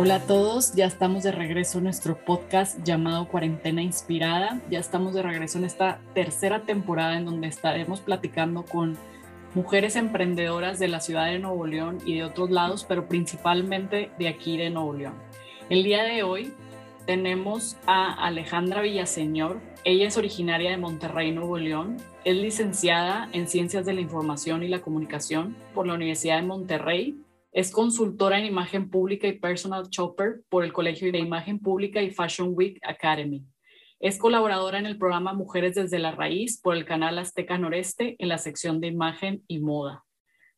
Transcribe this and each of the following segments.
Hola a todos, ya estamos de regreso en nuestro podcast llamado Cuarentena Inspirada. Ya estamos de regreso en esta tercera temporada en donde estaremos platicando con mujeres emprendedoras de la ciudad de Nuevo León y de otros lados, pero principalmente de aquí de Nuevo León. El día de hoy tenemos a Alejandra Villaseñor. Ella es originaria de Monterrey, Nuevo León. Es licenciada en Ciencias de la Información y la Comunicación por la Universidad de Monterrey es consultora en imagen pública y personal shopper por el Colegio de Imagen Pública y Fashion Week Academy. Es colaboradora en el programa Mujeres desde la Raíz por el canal Azteca Noreste en la sección de imagen y moda.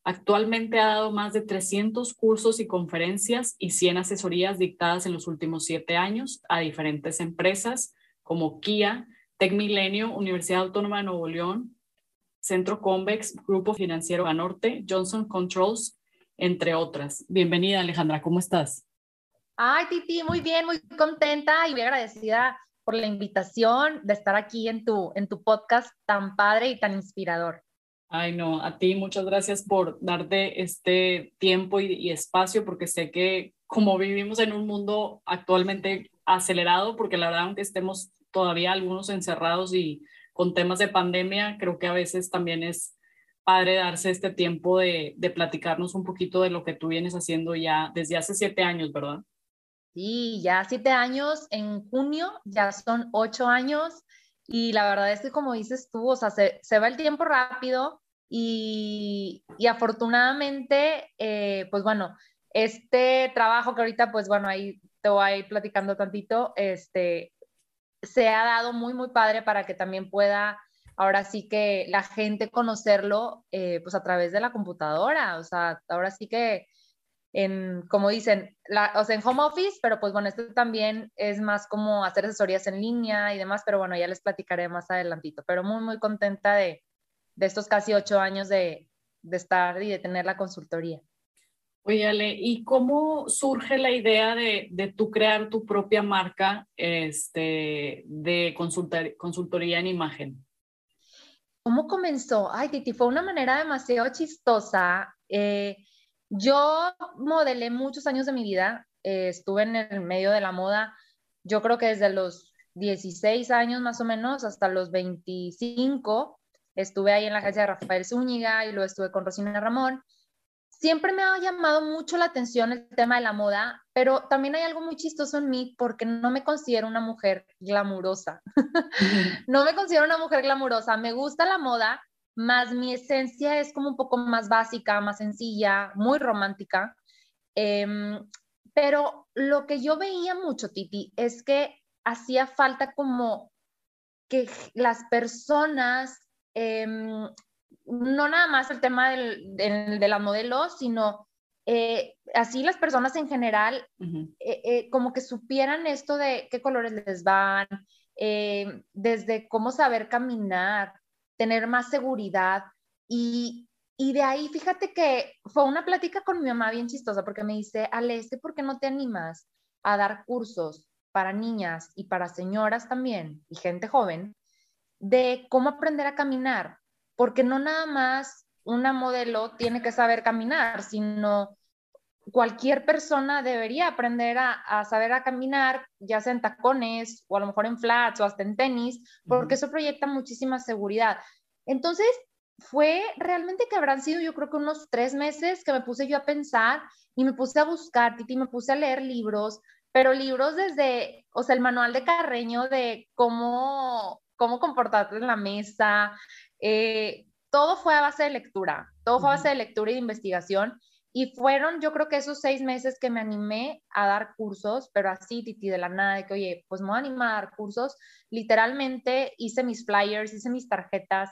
Actualmente ha dado más de 300 cursos y conferencias y 100 asesorías dictadas en los últimos siete años a diferentes empresas como Kia, Tech Milenio, Universidad Autónoma de Nuevo León, Centro Convex, Grupo Financiero Banorte, Johnson Controls, entre otras. Bienvenida, Alejandra, ¿cómo estás? Ay, Titi, muy bien, muy contenta y muy agradecida por la invitación de estar aquí en tu, en tu podcast tan padre y tan inspirador. Ay, no, a ti muchas gracias por darte este tiempo y, y, espacio, porque sé que como vivimos en un mundo actualmente acelerado, porque la verdad, aunque estemos todavía algunos encerrados y con temas de pandemia, creo que a veces también es padre darse este tiempo de, de, platicarnos un poquito de lo que tú vienes haciendo ya desde hace siete años, ¿verdad? Sí, ya siete años, en junio ya son ocho años y la verdad es que como dices tú, o sea, se, se va el tiempo rápido y, y afortunadamente, eh, pues bueno, este trabajo que ahorita, pues bueno, ahí te voy a ir platicando tantito, este, se ha dado muy, muy padre para que también pueda ahora sí que la gente conocerlo eh, pues a través de la computadora, o sea, ahora sí que en, como dicen, o sea, en home office, pero pues bueno, esto también es más como hacer asesorías en línea y demás, pero bueno, ya les platicaré más adelantito, pero muy, muy contenta de, de estos casi ocho años de, de estar y de tener la consultoría. Oye, Ale, ¿y cómo surge la idea de, de tú crear tu propia marca este, de consultoría en imagen? ¿Cómo comenzó? Ay, Titi, fue una manera demasiado chistosa. Eh, yo modelé muchos años de mi vida, eh, estuve en el medio de la moda, yo creo que desde los 16 años más o menos hasta los 25, estuve ahí en la agencia de Rafael Zúñiga y luego estuve con Rosina Ramón siempre me ha llamado mucho la atención el tema de la moda, pero también hay algo muy chistoso en mí porque no me considero una mujer glamurosa. no me considero una mujer glamurosa. Me gusta la moda, más mi esencia es como un poco más básica, más sencilla, muy romántica. Em, pero lo que yo veía mucho, Titi, es que hacía falta como que las personas em, no nada más el tema del, de la modelo, sino eh, así las personas en general, eh, eh, como que supieran esto de qué colores les van, desde cómo saber caminar, tener más seguridad. Y, y, de ahí, fíjate que fue una plática con mi mamá bien chistosa, porque me dice, Ale, ¿por qué no te animas a dar cursos para niñas y para señoras también, y gente joven, de cómo aprender a caminar? Porque no nada más una modelo tiene que saber caminar, sino cualquier persona debería aprender a, saber a caminar, ya sea en tacones o a lo mejor en flats o hasta en tenis, porque eso proyecta muchísima seguridad. Entonces, fue realmente que habrán sido yo creo que unos tres meses que me puse yo a pensar y me puse a buscar, Titi, me puse a leer libros, pero libros desde, o sea, el manual de Carreño de cómo, cómo comportarte en la mesa, eh, todo fue a base de lectura, todo fue a base de lectura y de investigación. Y fueron, yo creo que esos seis meses que me animé a dar cursos, pero así, Titi, de la nada, de que, oye, pues me voy a animar a dar cursos. Literalmente hice mis flyers, hice mis tarjetas,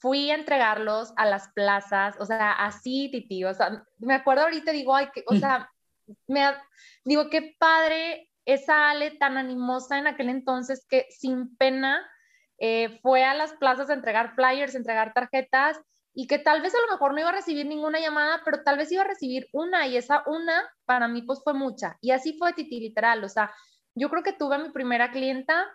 fui a entregarlos a las plazas, o sea, así, Titi, o sea, me acuerdo ahorita, digo, ay, que, o sea, me, digo, qué padre esa Ale tan animosa en aquel entonces que sin pena eh, fue a las plazas a entregar flyers, a entregar tarjetas y que tal vez a lo mejor no iba a recibir ninguna llamada, pero tal vez iba a recibir una y esa una para mí pues fue mucha. Y así fue Titi, literal. O sea, yo creo que tuve mi primera clienta,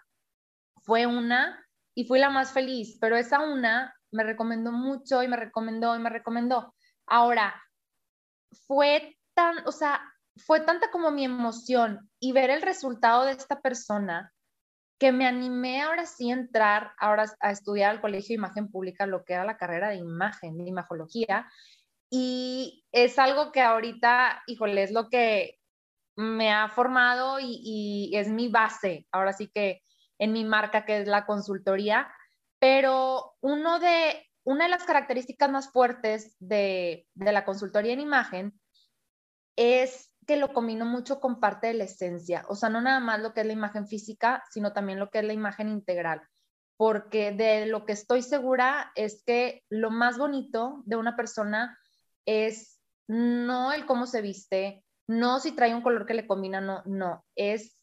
fue una y fui la más feliz, pero esa una me recomendó mucho y me recomendó y me recomendó. Ahora, fue tan, o sea, fue tanta como mi emoción y ver el resultado de esta persona que me animé ahora sí a entrar ahora a estudiar al Colegio de Imagen Pública, lo que era la carrera de imagen, de imagología. Y es algo que ahorita, híjole, es lo que me ha formado y, y es mi base, ahora sí que en mi marca, que es la consultoría. Pero uno de, una de las características más fuertes de, de la consultoría en imagen es que lo combino mucho con parte de la esencia, o sea, no nada más lo que es la imagen física, sino también lo que es la imagen integral, porque de lo que estoy segura es que lo más bonito de una persona es no el cómo se viste, no si trae un color que le combina, no, no, es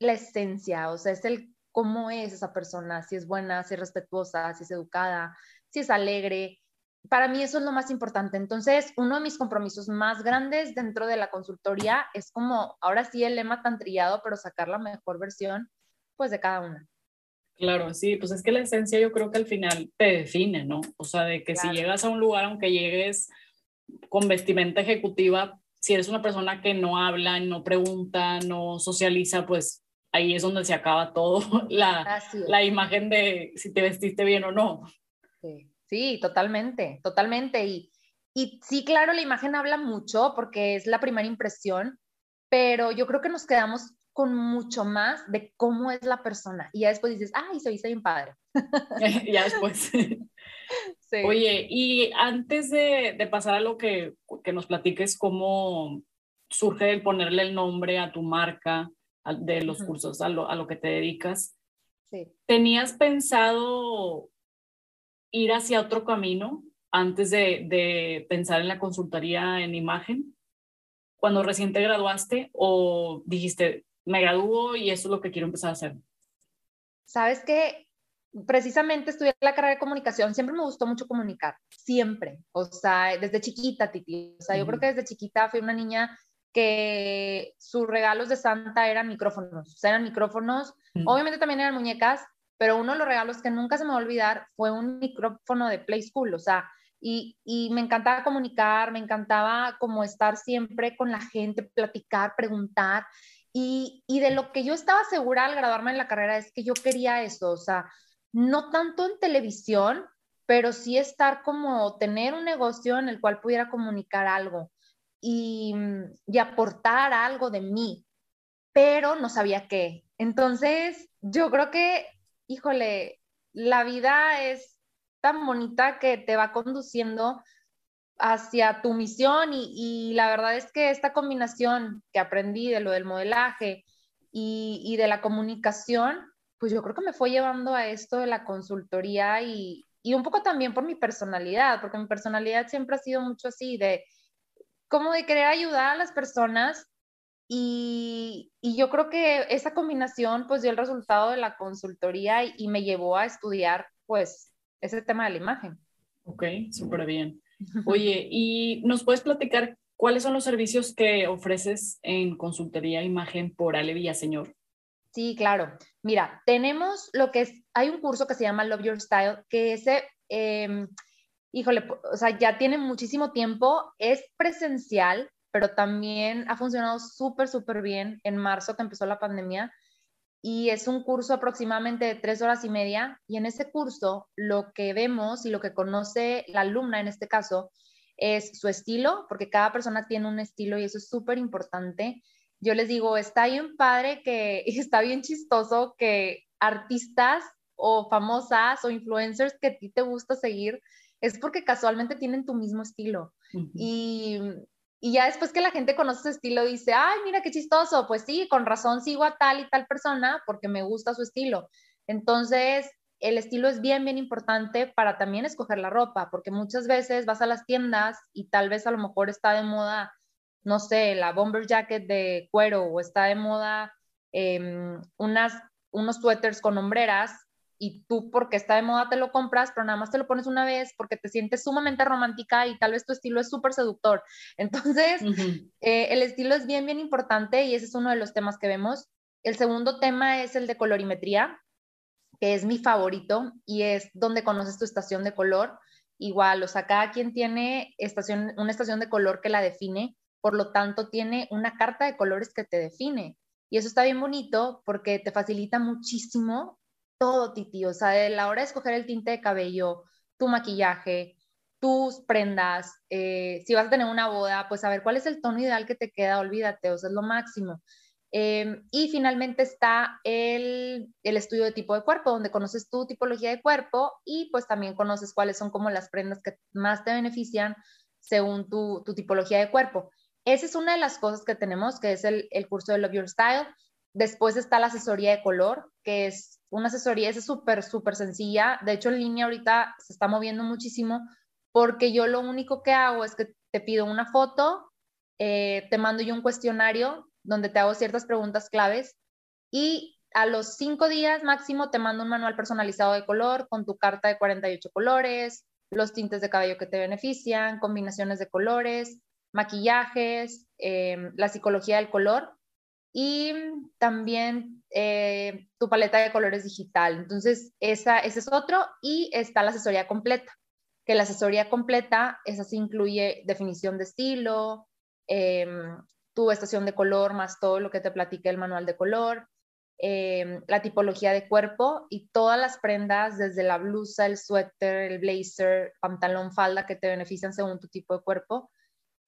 la esencia, o sea, es el cómo es esa persona, si es buena, si es respetuosa, si es educada, si es alegre, para mí eso es lo más importante. Entonces, uno de mis compromisos más grandes dentro de la consultoría es como, ahora sí, el lema tan trillado, pero sacar la mejor versión, pues, de cada una. Claro, sí, pues es que la esencia yo creo que al final te define, ¿no? O sea, de que si llegas a un lugar, aunque llegues con vestimenta ejecutiva, si eres una persona que no habla, no pregunta, no socializa, pues ahí es donde se acaba todo, la, la imagen de si te vestiste bien o no. Sí. Sí, totalmente, totalmente. Y, y sí, claro, la imagen habla mucho porque es la primera impresión, pero yo creo que nos quedamos con mucho más de cómo es la persona. Y ya después dices, ay, soy, soy un padre. ya después. Sí. Oye, y antes de, de, pasar a lo que, que nos platiques, cómo surge el ponerle el nombre a tu marca, de los cursos, a lo, a lo que te dedicas. Sí. ¿Tenías pensado ir hacia otro camino antes de, de pensar en la consultoría en imagen? Cuando recién te graduaste o dijiste, me gradúo y eso es lo que quiero empezar a hacer? Sabes que precisamente estudié la carrera de comunicación, siempre me gustó mucho comunicar, siempre, o sea, desde chiquita, Titi, o sea, yo creo que desde chiquita fui una niña que sus regalos de Santa eran micrófonos, o sea, eran micrófonos, obviamente también eran muñecas, pero uno de los regalos que nunca se me va a olvidar fue un micrófono de Play School, o sea, y, y, me encantaba comunicar, me encantaba como estar siempre con la gente, platicar, preguntar, y, y de lo que yo estaba segura al graduarme en la carrera es que yo quería eso, o sea, no tanto en televisión, pero sí estar como tener un negocio en el cual pudiera comunicar algo y, y aportar algo de mí, pero no sabía qué. Entonces, yo creo que híjole, la vida es tan bonita que te va conduciendo hacia tu misión y, la verdad es que esta combinación que aprendí de lo del modelaje y, de la comunicación, pues yo creo que me fue llevando a esto de la consultoría y, y un poco también por mi personalidad, porque mi personalidad siempre ha sido mucho así, de como de querer ayudar a las personas y, yo creo que esa combinación pues dio el resultado de la consultoría y, me llevó a estudiar pues ese tema de la imagen. Ok, súper bien. Oye, ¿y nos puedes platicar cuáles son los servicios que ofreces en consultoría imagen por Ale Villaseñor? Sí, claro. Mira, tenemos lo que es, hay un curso que se llama Love Your Style, que ese, em, híjole, o sea, ya tiene muchísimo tiempo, es presencial, pero también ha funcionado súper, súper bien en marzo que empezó la pandemia y es un curso aproximadamente de tres horas y media y en ese curso lo que vemos y lo que conoce la alumna en este caso es su estilo, porque cada persona tiene un estilo y eso es súper importante. Yo les digo, está bien padre que está bien chistoso que artistas o famosas o influencers que a ti te gusta seguir es porque casualmente tienen tu mismo estilo. Y y ya después que la gente conoce su estilo, dice, ay, mira qué chistoso, pues sí, con razón sigo a tal y tal persona porque me gusta su estilo. Entonces, el estilo es bien, bien importante para también escoger la ropa, porque muchas veces vas a las tiendas y tal vez a lo mejor está de moda, no sé, la bomber jacket de cuero o está de moda em, unas, unos suéteres con hombreras y tú porque está de moda te lo compras, pero nada más te lo pones una vez porque te sientes sumamente romántica y tal vez tu estilo es súper seductor. Entonces, eh, el estilo es bien, bien importante y ese es uno de los temas que vemos. El segundo tema es el de colorimetría, que es mi favorito y es donde conoces tu estación de color. Igual, o sea, cada quien tiene estación, una estación de color que la define. por lo tanto tiene una carta de colores que te define. Y eso está bien bonito porque te facilita muchísimo todo, Titi. O sea, de la hora de escoger el tinte de cabello, tu maquillaje, tus prendas, eh, si vas a tener una boda, pues a ver cuál es el tono ideal que te queda, olvídate, o sea, es lo máximo. Em, y finalmente está el, el, estudio de tipo de cuerpo, donde conoces tu tipología de cuerpo y pues también conoces cuáles son como las prendas que más te benefician según tu, tu tipología de cuerpo. Esa es una de las cosas que tenemos, que es el, el curso de Love Your Style. Después está la asesoría de color, que es una asesoría, es súper, súper sencilla. De hecho, en línea ahorita se está moviendo muchísimo porque yo lo único que hago es que te pido una foto, eh, te mando yo un cuestionario donde te hago ciertas preguntas claves y a los cinco días máximo te mando un manual personalizado de color con tu carta de 48 colores, los tintes de cabello que te benefician, combinaciones de colores, maquillajes, em, la psicología del color y también eh, tu paleta de colores digital. Entonces, esa, ese es otro y está la asesoría completa, que la asesoría completa, esa sí incluye definición de estilo, em, tu estación de color más todo lo que te platique el manual de color, em, la tipología de cuerpo y todas las prendas, desde la blusa, el suéter, el blazer, pantalón, falda, que te benefician según tu tipo de cuerpo.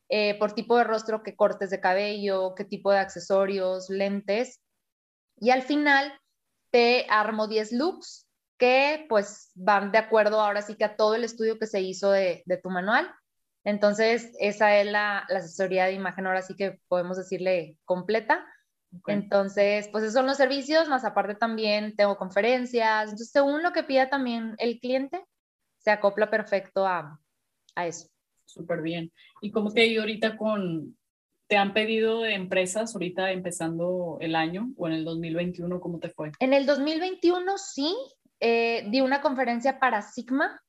Eh, por tipo de rostro, qué cortes de cabello, qué tipo de accesorios, lentes. Y al final te armo 10 looks que pues van de acuerdo ahora sí que a todo el estudio que se hizo de, tu manual. Entonces, esa es la, asesoría de imagen, ahora sí que podemos decirle completa. Entonces, pues esos son los servicios, más aparte también tengo conferencias. Entonces, según lo que pida también el cliente, se acopla perfecto a, a eso súper bien. ¿Y cómo te ha ido ahorita con, te han pedido de empresas ahorita empezando el año o en el 2021, cómo te fue? En el 2021 sí, eh, di una conferencia para Sigma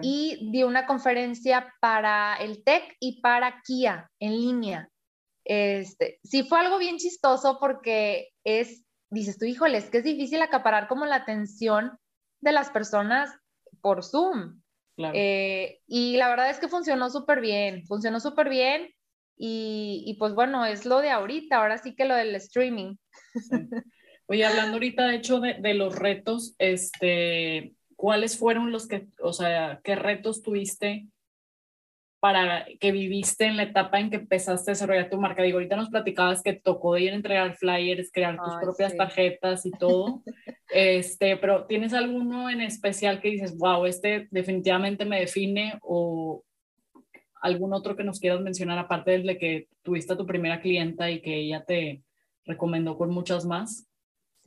y di una conferencia para el TEC y para Kia en línea. Este, sí fue algo bien chistoso porque es, dices tú, híjole, es que es difícil acaparar como la atención de las personas por Zoom. Eh, y la verdad es que funcionó súper bien, funcionó súper bien y, pues bueno, es lo de ahorita, ahora sí que lo del streaming. Oye, hablando ahorita de hecho de, de, los retos, este, ¿cuáles fueron los que, o sea, qué retos tuviste para que viviste en la etapa en que empezaste a desarrollar tu marca? Digo, ahorita nos platicabas que tocó ir a entregar flyers, crear tus propias tarjetas y todo. este, pero ¿tienes alguno en especial que dices, wow, este definitivamente me define o algún otro que nos quieras mencionar aparte del de que tuviste a tu primera clienta y que ella te recomendó con muchas más?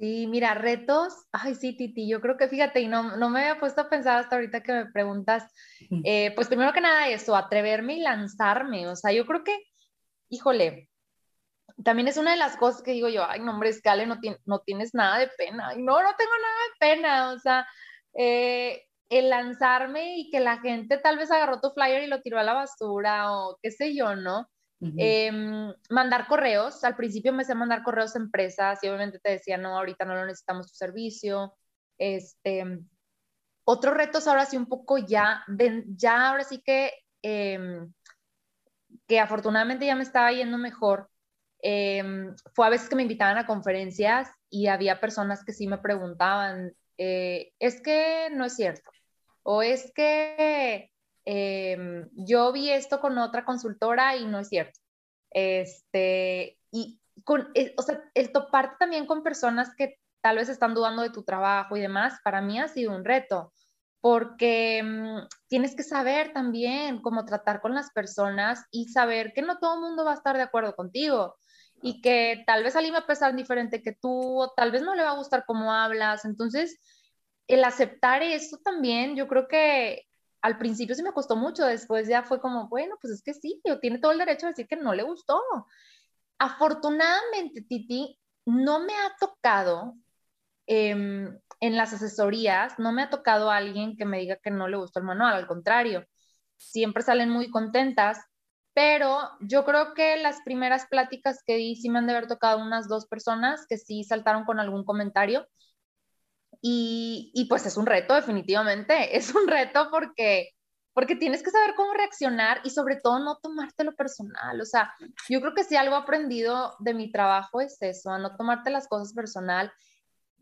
Sí, mira, retos, ay, sí, Titi, yo creo que fíjate, y no, no me había puesto a pensar hasta ahorita que me preguntas, eh, pues primero que nada eso, atreverme y lanzarme, o sea, yo creo que, híjole, también es una de las cosas que digo yo, ay, no, hombre, Scale, no, no tienes nada de pena, y no, no tengo nada de pena, o sea, eh, el lanzarme y que la gente tal vez agarró tu flyer y lo tiró a la basura o qué sé yo, ¿no? Em, mandar correos, al principio me sé mandar correos a empresas y obviamente te decía, no, ahorita no lo necesitamos tu servicio. Este, otros retos ahora sí un poco ya, ya ahora sí que, em, que afortunadamente ya me estaba yendo mejor. Em, fue a veces que me invitaban a conferencias y había personas que sí me preguntaban, eh, es que no es cierto, o es que Em, yo vi esto con otra consultora y no es cierto. Este, y con, eh, o sea, el toparte también con personas que tal vez están dudando de tu trabajo y demás, para mí ha sido un reto, porque mm, tienes que saber también cómo tratar con las personas y saber que no todo el mundo va a estar de acuerdo contigo y que tal vez alguien va a pensar diferente que tú, o tal vez no le va a gustar cómo hablas. Entonces, el aceptar eso también, yo creo que al principio sí me costó mucho, después ya fue como, bueno, pues es que sí, yo tiene todo el derecho a decir que no le gustó. Afortunadamente, Titi, no me ha tocado em, en las asesorías, no me ha tocado alguien que me diga que no le gustó el manual, al contrario, siempre salen muy contentas, pero yo creo que las primeras pláticas que di sí me han de haber tocado unas dos personas que sí saltaron con algún comentario y, pues es un reto, definitivamente. Es un reto porque porque tienes que saber cómo reaccionar y sobre todo no tomártelo personal. O sea, yo creo que si algo aprendido de mi trabajo es eso, a no tomarte las cosas personal,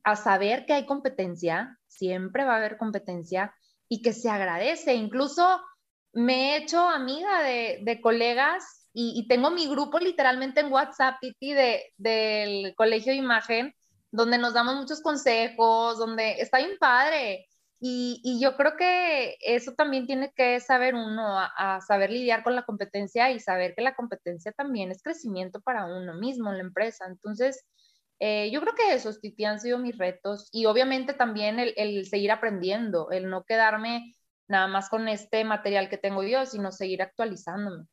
a saber que hay competencia, siempre va a haber competencia y que se agradece. Incluso me he hecho amiga de, colegas y, tengo mi grupo literalmente en WhatsApp, Titi, de, del Colegio de Imagen, donde nos damos muchos consejos, donde está bien padre. Y, yo creo que eso también tiene que saber uno, a, saber lidiar con la competencia y saber que la competencia también es crecimiento para uno mismo en la empresa. Entonces, eh, yo creo que esos, Titi, han sido mis retos y obviamente también el, el, seguir aprendiendo, el no quedarme nada más con este material que tengo yo, sino seguir actualizándome.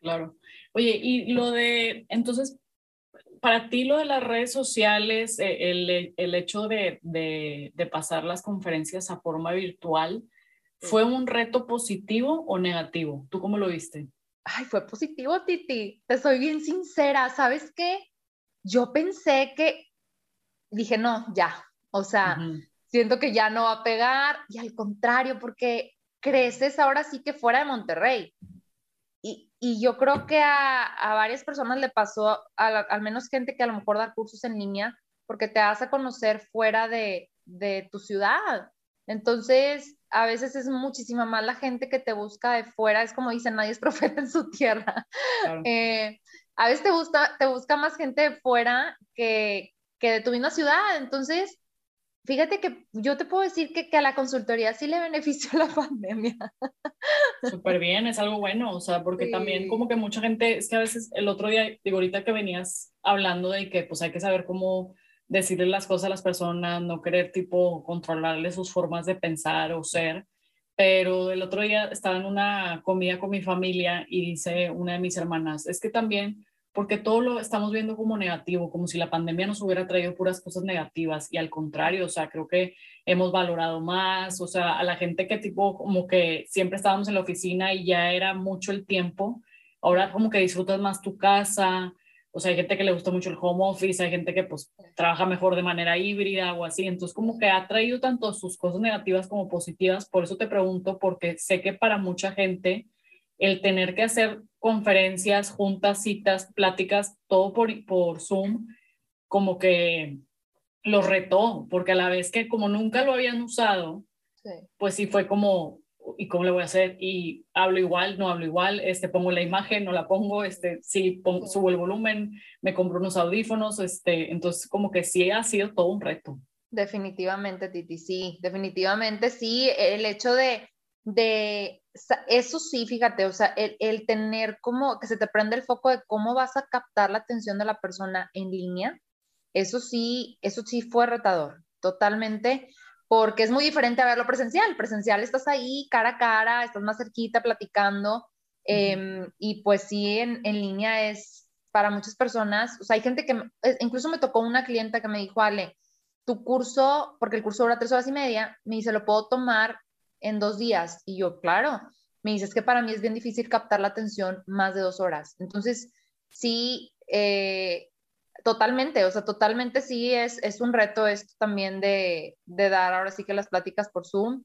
Claro. Oye, y lo de, entonces, para ti lo de las redes sociales, eh, el, el hecho de, de, de, pasar las conferencias a forma virtual, ¿fue un reto positivo o negativo? ¿Tú cómo lo viste? Ay, fue positivo, Titi. Te soy bien sincera. ¿Sabes qué? Yo pensé que, dije, no, ya. O sea, siento que ya no va a pegar. Y al contrario, porque creces ahora sí que fuera de Monterrey y yo creo que a, varias personas le pasó, al menos gente que a lo mejor da cursos en línea, porque te vas a conocer fuera de, tu ciudad. Entonces, a veces es muchísima más la gente que te busca de fuera, es como dicen, nadie es profeta en su tierra. Eh, a veces te busca, te busca más gente de fuera que, que de tu misma ciudad. Entonces, Fíjate que yo te puedo decir que, que, a la consultoría sí le benefició la pandemia. Súper bien, es algo bueno, o sea, porque también como que mucha gente, es que a veces el otro día, digo, ahorita que venías hablando de que pues hay que saber cómo decirle las cosas a las personas, no querer tipo controlarle sus formas de pensar o ser, pero el otro día estaba en una comida con mi familia y dice una de mis hermanas, es que también porque todo lo estamos viendo como negativo, como si la pandemia nos hubiera traído puras cosas negativas y al contrario, o sea, creo que hemos valorado más, o sea, a la gente que tipo como que siempre estábamos en la oficina y ya era mucho el tiempo, ahora como que disfrutas más tu casa, o sea, hay gente que le gusta mucho el home office, hay gente que pues trabaja mejor de manera híbrida o así, entonces como que ha traído tanto sus cosas negativas como positivas, por eso te pregunto, porque sé que para mucha gente el tener que hacer conferencias, juntas, citas, pláticas, todo por, por Zoom, como que lo retó, porque a la vez que como nunca lo habían usado, pues sí fue como, ¿y cómo le voy a hacer? Y hablo igual, no hablo igual, este, pongo la imagen, no la pongo, este, sí, subo el volumen, me compro unos audífonos, este, entonces como que sí ha sido todo un reto. Definitivamente, Titi, sí, definitivamente sí, el hecho de, de eso sí, fíjate, o sea, el, tener como que se te prende el foco de cómo vas a captar la atención de la persona en línea, eso sí, eso sí fue retador, totalmente, porque es muy diferente a verlo presencial. Presencial estás ahí cara a cara, estás más cerquita platicando, em, y pues sí, en, en, línea es para muchas personas, o sea, hay gente que, incluso me tocó una clienta que me dijo, Ale, tu curso, porque el curso dura tres horas y media, me dice, lo puedo tomar en dos días. Y yo, claro, me dices que para mí es bien difícil captar la atención más de dos horas. Entonces, sí, eh, totalmente, o sea, totalmente sí es, es un reto esto también de, de, dar ahora sí que las pláticas por Zoom,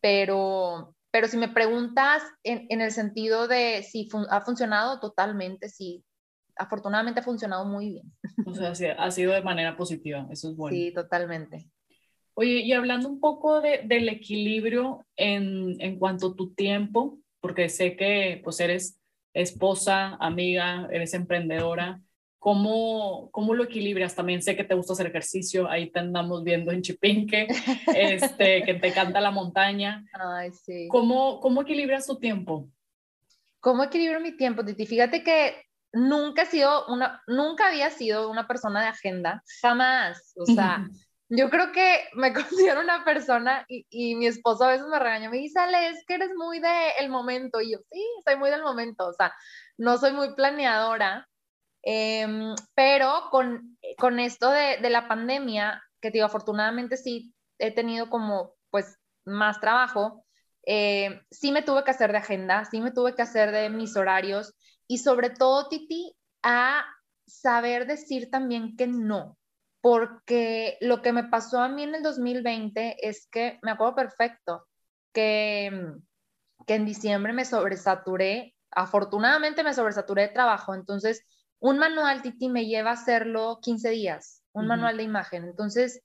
pero, pero si me preguntas en, en el sentido de si ha funcionado, totalmente sí. Afortunadamente ha funcionado muy bien. O sea, ha sido de manera positiva, eso es bueno. Sí, totalmente. Oye, y hablando un poco de, del equilibrio en, en, cuanto a tu tiempo, porque sé que pues eres esposa, amiga, eres emprendedora, ¿cómo, cómo lo equilibras? También sé que te gusta hacer ejercicio, ahí te andamos viendo en Chipinque, este, que te encanta la montaña. Ay, sí. ¿Cómo, ¿Cómo equilibras tu tiempo? ¿Cómo equilibro mi tiempo, Titi? Fíjate que nunca he sido una, nunca había sido una persona de agenda, jamás. O sea, yo creo que me considero una persona y, mi esposo a veces me regaña, me dice, Ale, es que eres muy del el momento. Y yo, sí, soy muy del momento, o sea, no soy muy planeadora, em, pero con, con esto de, de, la pandemia, que digo, afortunadamente sí he tenido como, pues, más trabajo, eh, sí me tuve que hacer de agenda, sí me tuve que hacer de mis horarios y sobre todo, Titi, a saber decir también que no porque lo que me pasó a mí en el 2020 es que me acuerdo perfecto que, que en diciembre me sobresaturé, afortunadamente me sobresaturé de trabajo, entonces un manual, Titi, me lleva a hacerlo 15 días, un manual de imagen. Entonces,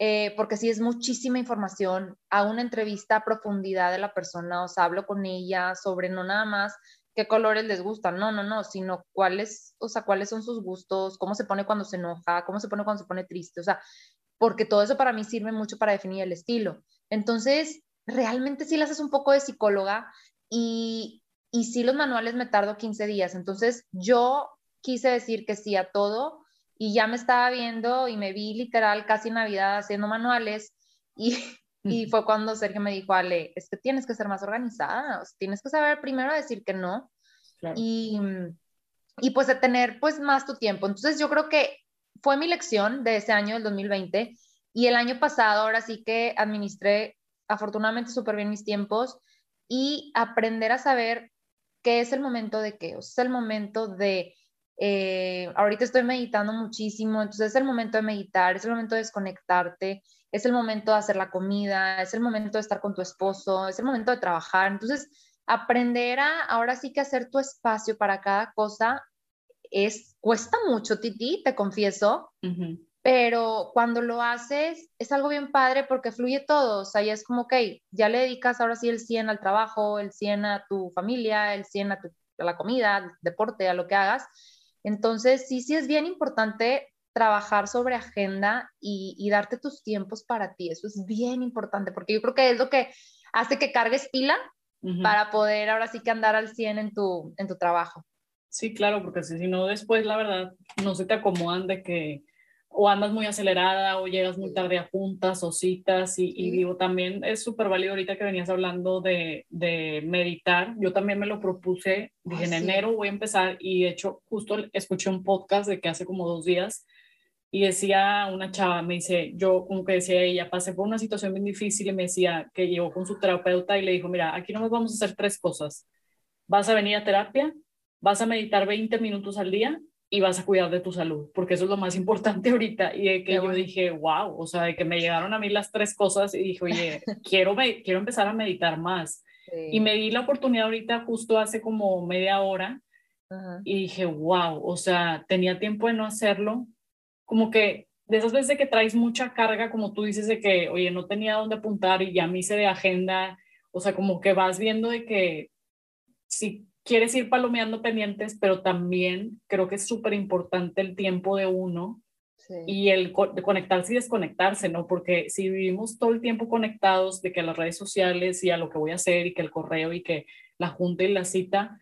eh, porque sí es muchísima información, a una entrevista a profundidad de la persona, o sea, hablo con ella sobre no nada más qué colores les gustan, no, no, no, sino cuáles, o sea, cuáles son sus gustos, cómo se pone cuando se enoja, cómo se pone cuando se pone triste, o sea, porque todo eso para mí sirve mucho para definir el estilo. Entonces, realmente sí le haces un poco de psicóloga y, y sí los manuales me tardo 15 días, entonces yo quise decir que sí a todo y ya me estaba viendo y me vi literal casi Navidad haciendo manuales y, y fue cuando Sergio me dijo, Ale, es que tienes que ser más organizada, tienes que saber primero decir que no y, y pues de tener pues más tu tiempo. Entonces yo creo que fue mi lección de ese año, del 2020, y el año pasado ahora sí que administré afortunadamente súper bien mis tiempos y aprender a saber qué es el momento de qué, o sea, es el momento de eh, ahorita estoy meditando muchísimo, entonces es el momento de meditar, es el momento de desconectarte, es el momento de hacer la comida, es el momento de estar con tu esposo, es el momento de trabajar. Entonces, aprender a ahora sí que hacer tu espacio para cada cosa es cuesta mucho, Titi, te confieso, pero cuando lo haces es algo bien padre porque fluye todo, o sea, ya es como, ok, ya le dedicas ahora sí el 100 al trabajo, el 100 a tu familia, el 100 a, tu, a la comida, al deporte, a lo que hagas, entonces, sí, sí es bien importante trabajar sobre agenda y, darte tus tiempos para ti. Eso es bien importante porque yo creo que es lo que hace que cargues pila para poder ahora sí que andar al 100 en tu, en tu trabajo. Sí, claro, porque si no después, la verdad, no se te acomodan de que o andas muy acelerada o llegas muy tarde a juntas o citas y, y digo, también es súper válido ahorita que venías hablando de, de, meditar, yo también me lo propuse, dije en enero voy a empezar y de hecho justo escuché un podcast de que hace como dos días y decía una chava, me dice, yo como que decía ella, pasé por una situación bien difícil y me decía que llegó con su terapeuta y le dijo, mira, aquí no nos vamos a hacer tres cosas, vas a venir a terapia, vas a meditar 20 minutos al día y vas a cuidar de tu salud, porque eso es lo más importante ahorita. Y de que yo dije, wow, o sea, de que me llegaron a mí las tres cosas y dije, oye, quiero, quiero empezar a meditar más. Y me di la oportunidad ahorita justo hace como media hora y dije, wow, o sea, tenía tiempo de no hacerlo. Como que de esas veces que traes mucha carga, como tú dices, de que, oye, no tenía dónde apuntar y ya me hice de agenda, o sea, como que vas viendo de que si quieres ir palomeando pendientes, pero también creo que es súper importante el tiempo de uno y el de conectarse y desconectarse, ¿no? Porque si vivimos todo el tiempo conectados de que a las redes sociales y a lo que voy a hacer y que el correo y que la junta y la cita,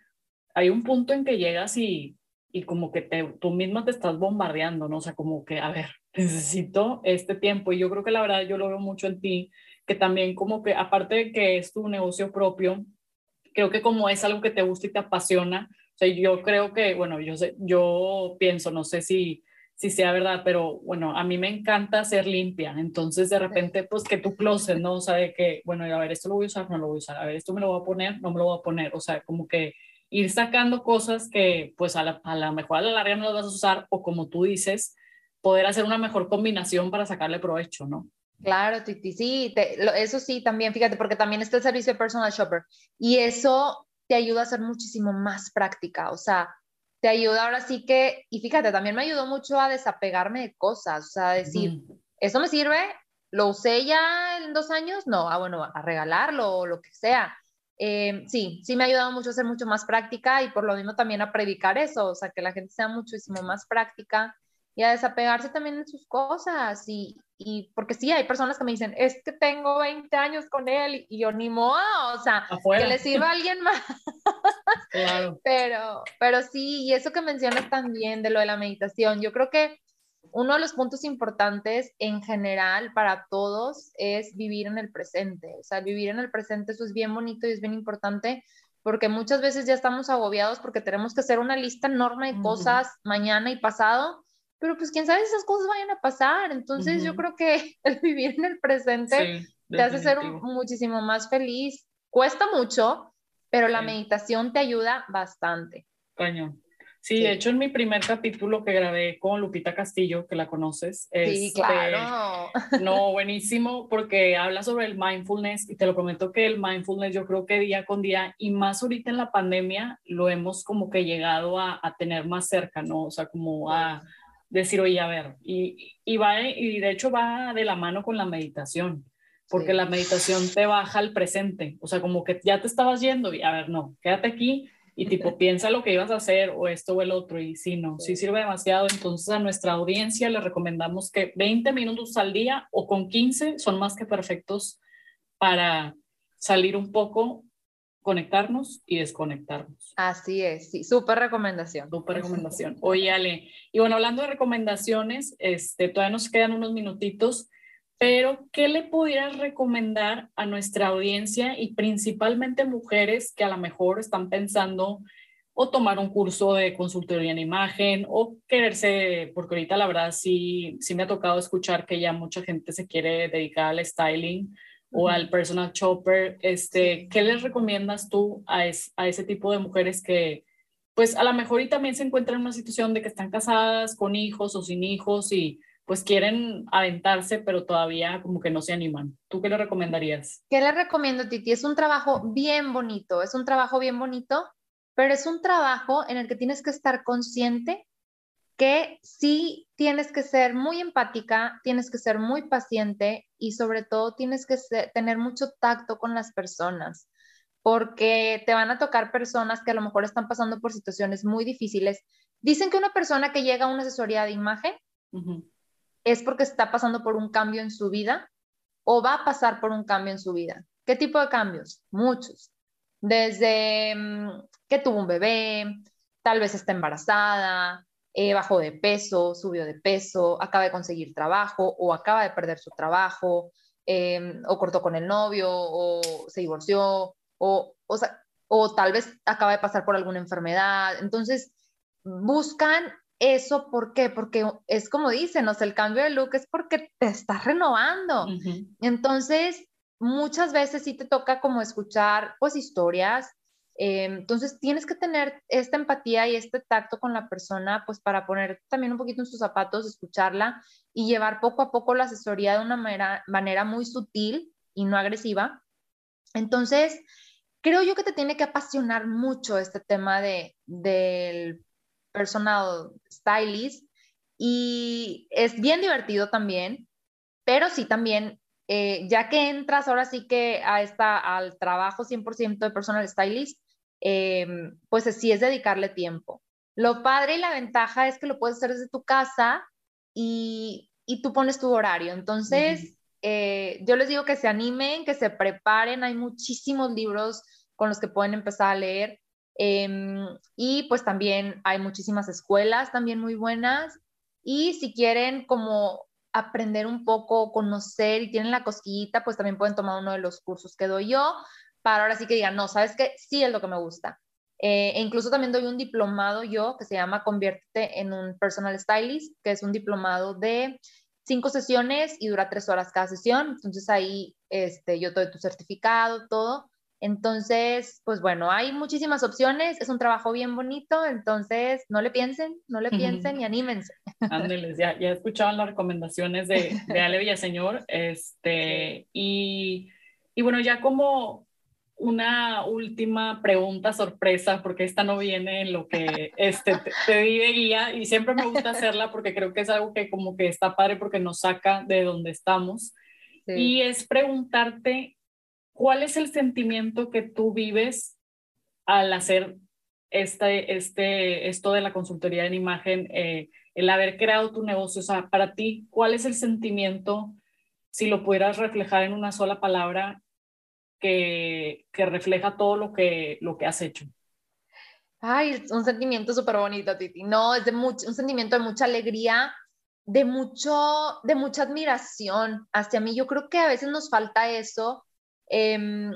hay un punto en que llegas y, y como que te, tú misma te estás bombardeando, ¿no? O sea, como que, a ver, necesito este tiempo. Y yo creo que la verdad yo lo veo mucho en ti, que también como que aparte de que es tu negocio propio, creo que como es algo que te gusta y te apasiona, o sea, yo creo que, bueno, yo, sé, yo pienso, no sé si, si sea verdad, pero bueno, a mí me encanta ser limpia, entonces de repente, pues que tu closet, ¿no? O sea, de que, bueno, a ver, esto lo voy a usar, no lo voy a usar, a ver, esto me lo voy a poner, no me lo voy a poner, o sea, como que ir sacando cosas que pues a la, a la mejor a la larga no las vas a usar o como tú dices, poder hacer una mejor combinación para sacarle provecho, ¿no? Claro, Titi, sí, eso sí, también, fíjate, porque también está el servicio de personal shopper y eso te ayuda a ser muchísimo más práctica, o sea, te ayuda ahora sí que, y fíjate, también me ayudó mucho a desapegarme de cosas, o sea, decir, ¿eso me sirve? ¿Lo usé ya en dos años? No, ah, bueno, a regalarlo o lo que sea. Eh, sí, sí me ha ayudado mucho a ser mucho más práctica y por lo mismo también a predicar eso, o sea, que la gente sea muchísimo más práctica y a desapegarse también de sus cosas. Y, y, porque sí, hay personas que me dicen, es que tengo 20 años con él y yo ni modo, o sea, que le sirva a alguien más. Claro. Pero, pero sí, y eso que mencionas también de lo de la meditación, yo creo que uno de los puntos importantes en general para todos es vivir en el presente. O sea, vivir en el presente, eso es bien bonito y es bien importante porque muchas veces ya estamos agobiados porque tenemos que hacer una lista enorme de cosas mañana y pasado pero pues quién sabe si esas cosas vayan a pasar. Entonces yo creo que el vivir en el presente te hace ser muchísimo más feliz. Cuesta mucho, pero la meditación te ayuda bastante. Caño. Sí, de hecho en mi primer capítulo que grabé con Lupita Castillo, que la conoces, sí, este, claro. no, buenísimo, porque habla sobre el mindfulness y te lo prometo que el mindfulness yo creo que día con día y más ahorita en la pandemia lo hemos como que llegado a, a tener más cerca, ¿no? O sea, como a decir, oye, a ver, y, y, va, y de hecho va de la mano con la meditación porque la meditación te baja al presente, o sea, como que ya te estabas yendo y a ver, no, quédate aquí y tipo piensa lo que ibas a hacer o esto o el otro y si no, si sirve demasiado, entonces a nuestra audiencia le recomendamos que 20 minutos al día o con 15 son más que perfectos para salir un poco, conectarnos y desconectarnos. Así es, sí, súper recomendación. Súper recomendación. Oye, Ale, y bueno, hablando de recomendaciones, este, todavía nos quedan unos minutitos. Pero, ¿qué le pudieras recomendar a nuestra audiencia y principalmente mujeres que a lo mejor están pensando o tomar un curso de consultoría en imagen o quererse, porque ahorita la verdad sí, sí me ha tocado escuchar que ya mucha gente se quiere dedicar al styling o al personal shopper, este, ¿qué les recomiendas tú a, a ese tipo de mujeres que pues a lo mejor y también se encuentran en una situación de que están casadas con hijos o sin hijos y pues quieren aventarse, pero todavía como que no se animan. ¿Tú qué le recomendarías? ¿Qué le recomiendo, Titi? Es un trabajo bien bonito, es un trabajo bien bonito, pero es un trabajo en el que tienes que estar consciente que sí tienes que ser muy empática, tienes que ser muy paciente y sobre todo tienes que tener mucho tacto con las personas, porque te van a tocar personas que a lo mejor están pasando por situaciones muy difíciles. Dicen que una persona que llega a una asesoría de imagen, es porque está pasando por un cambio en su vida o va a pasar por un cambio en su vida. ¿Qué tipo de cambios? Muchos. Desde mm, que tuvo un bebé, tal vez está embarazada, eh, bajó de peso, subió de peso, acaba de conseguir trabajo o acaba de perder su trabajo, em, o cortó con el novio, o se divorció, o, o, o tal vez acaba de pasar por alguna enfermedad. Entonces, buscan eso, ¿por qué? Porque es como dicen, o sea, el cambio de look es porque te estás renovando. Entonces, muchas veces sí te toca como escuchar, pues, historias. Em, entonces, tienes que tener esta empatía y este tacto con la persona, pues, para poner también un poquito en sus zapatos, escucharla y llevar poco a poco la asesoría de una manera, manera muy sutil y no agresiva. Entonces, creo yo que te tiene que apasionar mucho este tema de, del personal stylist y es bien divertido también, pero sí también, eh, ya que entras ahora sí que a esta, al trabajo 100% de personal stylist, em, pues sí es dedicarle tiempo. Lo padre y la ventaja es que lo puedes hacer desde tu casa y, y tú pones tu horario. Entonces, eh, yo les digo que se animen, que se preparen. Hay muchísimos libros con los que pueden empezar a leer. Em, y pues también hay muchísimas escuelas también muy buenas. Y si quieren como aprender un poco, conocer y tienen la cosquillita, pues también pueden tomar uno de los cursos que doy yo para ahora sí que digan, no, sabes que sí es lo que me gusta. Eh, e incluso también doy un diplomado yo que se llama Conviértete en un Personal Stylist, que es un diplomado de cinco sesiones y dura tres horas cada sesión. Entonces ahí este, yo doy tu certificado, todo. Entonces, pues bueno, hay muchísimas opciones, es un trabajo bien bonito, entonces no le piensen, no le piensen y anímense. Ándeles, ya, ya escuchaban las recomendaciones de, de Ale Villaseñor, este, y, y bueno, ya como una última pregunta sorpresa, porque esta no viene en lo que este, te, di de guía y siempre me gusta hacerla porque creo que es algo que como que está padre porque nos saca de donde estamos. Y es preguntarte ¿cuál es el sentimiento que tú vives al hacer este, este, esto de la consultoría en imagen, eh, el haber creado tu negocio? O sea, para ti, ¿cuál es el sentimiento, si lo pudieras reflejar en una sola palabra, que, que refleja todo lo que, lo que has hecho? Ay, un sentimiento súper bonito, Titi. No, es de mucho, un sentimiento de mucha alegría, de, mucho, de mucha admiración hacia mí. Yo creo que a veces nos falta eso Em,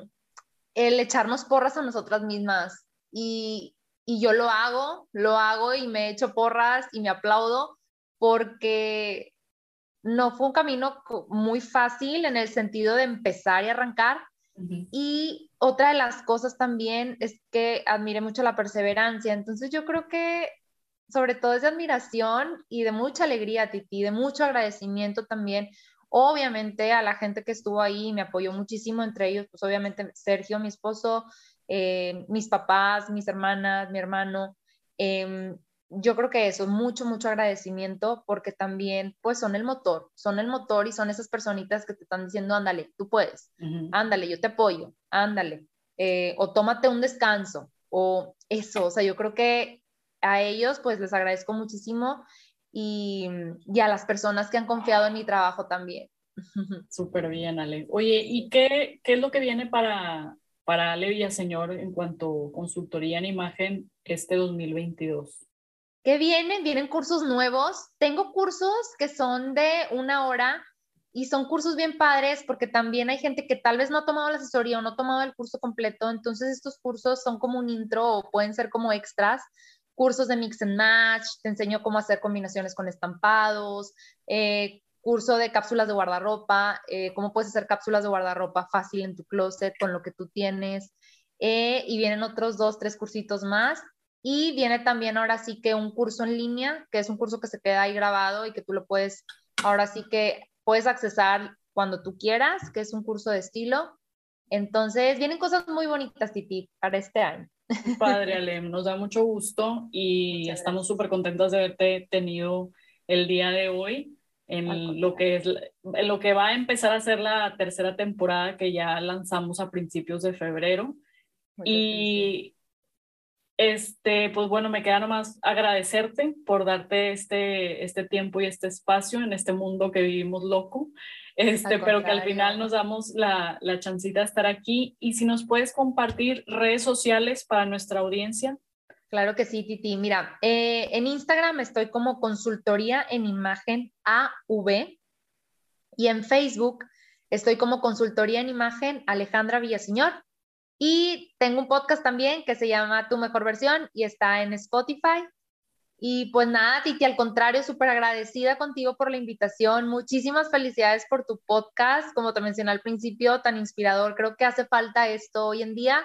el echarnos porras a nosotras mismas. Y, y yo lo hago, lo hago y me echo porras y me aplaudo porque no fue un camino muy fácil en el sentido de empezar y arrancar. Y otra de las cosas también es que admire mucho la perseverancia. Entonces yo creo que sobre todo es de admiración y de mucha alegría, Titi, de mucho agradecimiento también. Obviamente a la gente que estuvo ahí me apoyó muchísimo, entre ellos, pues obviamente Sergio, mi esposo, eh, mis papás, mis hermanas, mi hermano. Em, yo creo que eso, mucho, mucho agradecimiento porque también pues son el motor, son el motor y son esas personitas que te están diciendo, ándale, tú puedes, ándale, yo te apoyo, ándale, eh, o tómate un descanso, o eso, o sea, yo creo que a ellos pues les agradezco muchísimo y, y a las personas que han confiado en mi trabajo también. Súper bien, Ale. Oye, ¿y qué, qué es lo que viene para, para Ale Villaseñor en cuanto a consultoría en imagen este 2022? ¿Qué vienen? Vienen cursos nuevos. Tengo cursos que son de una hora y son cursos bien padres porque también hay gente que tal vez no ha tomado la asesoría o no ha tomado el curso completo. Entonces estos cursos son como un intro o pueden ser como extras. Cursos de mix and match, te enseño cómo hacer combinaciones con estampados, eh, curso de cápsulas de guardarropa, eh, cómo puedes hacer cápsulas de guardarropa fácil en tu closet con lo que tú tienes. Eh, y vienen otros dos, tres cursitos más. Y viene también ahora sí que un curso en línea, que es un curso que se queda ahí grabado y que tú lo puedes, ahora sí que puedes accesar cuando tú quieras, que es un curso de estilo. Entonces, vienen cosas muy bonitas, Titi, para este año. Padre, Ale, nos da mucho gusto y estamos súper contentos de haberte tenido el día de hoy en lo que es en lo que va a empezar a ser la tercera temporada que ya lanzamos a principios de febrero. y este, pues bueno, me queda nomás agradecerte por darte este, este tiempo y este espacio en este mundo que vivimos loco, este, pero que al final nos damos la, la chancita de estar aquí. Y si nos puedes compartir redes sociales para nuestra audiencia. Claro que sí, Titi. Mira, eh, en Instagram estoy como consultoría en imagen AV y en Facebook estoy como consultoría en imagen Alejandra Villaseñor. Y tengo un podcast también que se llama Tu Mejor Versión y está en Spotify. Y pues nada, Titi, al contrario, súper agradecida contigo por la invitación. Muchísimas felicidades por tu podcast. Como te mencioné al principio, tan inspirador. Creo que hace falta esto hoy en día.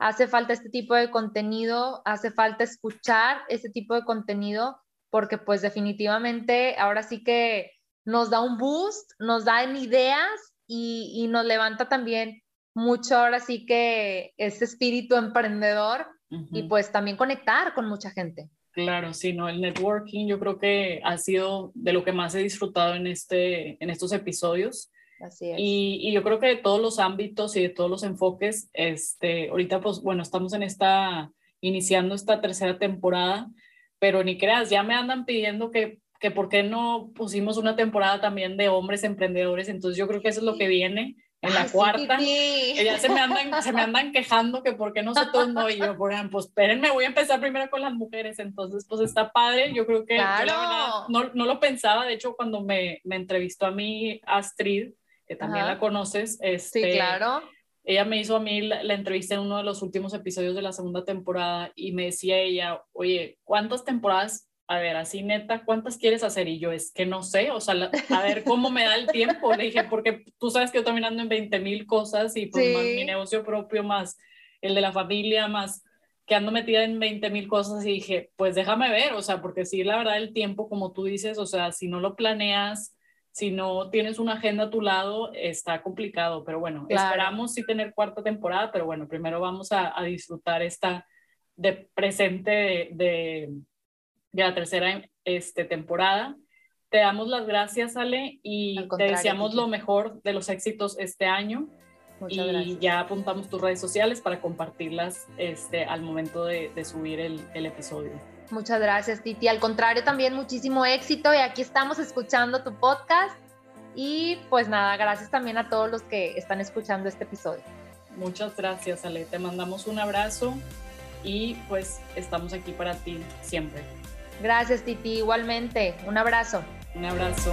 Hace falta este tipo de contenido. Hace falta escuchar este tipo de contenido porque pues definitivamente ahora sí que nos da un boost, nos da ideas y, y nos levanta también mucho ahora sí que ese espíritu emprendedor y pues también conectar con mucha gente. Claro, sí, no, el networking yo creo que ha sido de lo que más he disfrutado en, este, en estos episodios. Así es. Y, y, yo creo que de todos los ámbitos y de todos los enfoques, este, ahorita pues bueno, estamos en esta, iniciando esta tercera temporada, pero ni creas, ya me andan pidiendo que, que por qué no pusimos una temporada también de hombres emprendedores, entonces yo creo que eso es lo que viene en la cuarta, ya se me, andan, se me andan quejando que por qué no se no, y yo, por ejemplo, pues espérenme, voy a empezar primero con las mujeres, entonces pues está padre, yo creo que no, no, lo pensaba, de hecho cuando me, me entrevistó a mí Astrid, que también la conoces, este, sí, claro. Ella me hizo a mí la, la, entrevista en uno de los últimos episodios de la segunda temporada y me decía ella, oye, ¿cuántas temporadas a ver, así neta, ¿cuántas quieres hacer? Y yo, es que no sé, o sea, a ver cómo me da el tiempo. Le dije, porque tú sabes que yo también ando en 20 mil cosas y pues más mi negocio propio, más el de la familia, más que ando metida en 20 mil cosas y dije, pues déjame ver, o sea, porque sí, la verdad, el tiempo, como tú dices, o sea, si no lo planeas, si no tienes una agenda a tu lado, está complicado, pero bueno, esperamos sí tener cuarta temporada, pero bueno, primero vamos a, a disfrutar esta de presente de de la tercera este, temporada. Te damos las gracias, Ale, y te deseamos lo mejor de los éxitos este año. y ya apuntamos tus redes sociales para compartirlas este, al momento de, subir el, el, episodio. Muchas gracias, Titi. Al contrario, también muchísimo éxito y aquí estamos escuchando tu podcast. Y pues nada, gracias también a todos los que están escuchando este episodio. Muchas gracias, Ale. Te mandamos un abrazo y pues estamos aquí para ti siempre. Gracias, Titi. Igualmente. Un abrazo. Un abrazo.